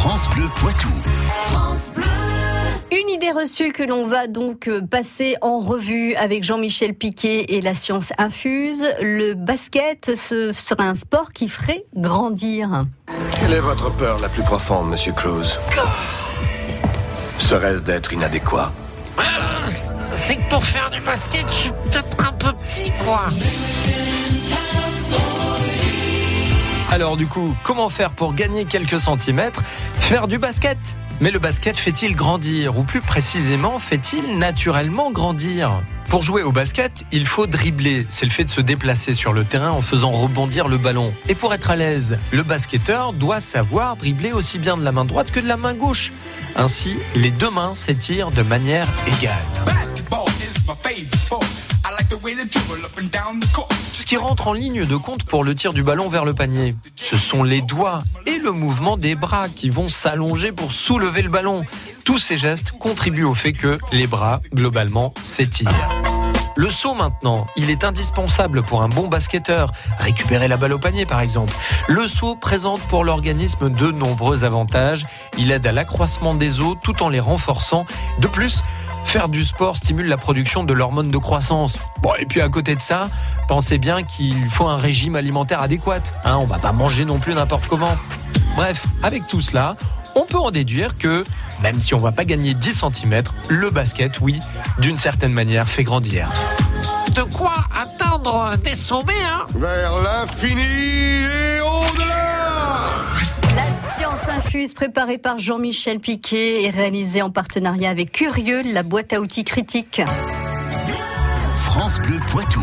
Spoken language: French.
France Bleu Poitou. Une idée reçue que l'on va donc passer en revue avec Jean-Michel Piquet et la science infuse. Le basket, ce serait un sport qui ferait grandir. Quelle est votre peur la plus profonde, Monsieur Cruz Serait-ce d'être inadéquat? C'est que pour faire du basket, je suis peut-être un peu petit, quoi. Alors du coup, comment faire pour gagner quelques centimètres Faire du basket? Mais le basket fait-il grandir? Ou plus précisément, fait-il naturellement grandir? Pour jouer au basket, il faut dribbler. C'est le fait de se déplacer sur le terrain en faisant rebondir le ballon. Et pour être à l'aise, le basketteur doit savoir dribbler aussi bien de la main droite que de la main gauche. Ainsi, les deux mains s'étirent de manière égale. Ce qui rentre en ligne de compte pour le tir du ballon vers le panier, ce sont les doigts et le mouvement des bras qui vont s'allonger pour soulever le ballon. Tous ces gestes contribuent au fait que les bras, globalement, s'étirent. Le saut maintenant, il est indispensable pour un bon basketteur. Récupérer la balle au panier par exemple. Le saut présente pour l'organisme de nombreux avantages. Il aide à l'accroissement des os tout en les renforçant. De plus, Faire du sport stimule la production de l'hormone de croissance. Bon, et puis à côté de ça, pensez bien qu'il faut un régime alimentaire adéquat. Hein, on va pas manger non plus n'importe comment. Bref, avec tout cela, on peut en déduire que, même si on va pas gagner 10 cm, le basket, oui, d'une certaine manière, fait grandir. De quoi atteindre des sommets, hein? Vers l'infini préparée par Jean-Michel Piquet et réalisée en partenariat avec Curieux, la boîte à outils critique. France Bleu Poitou.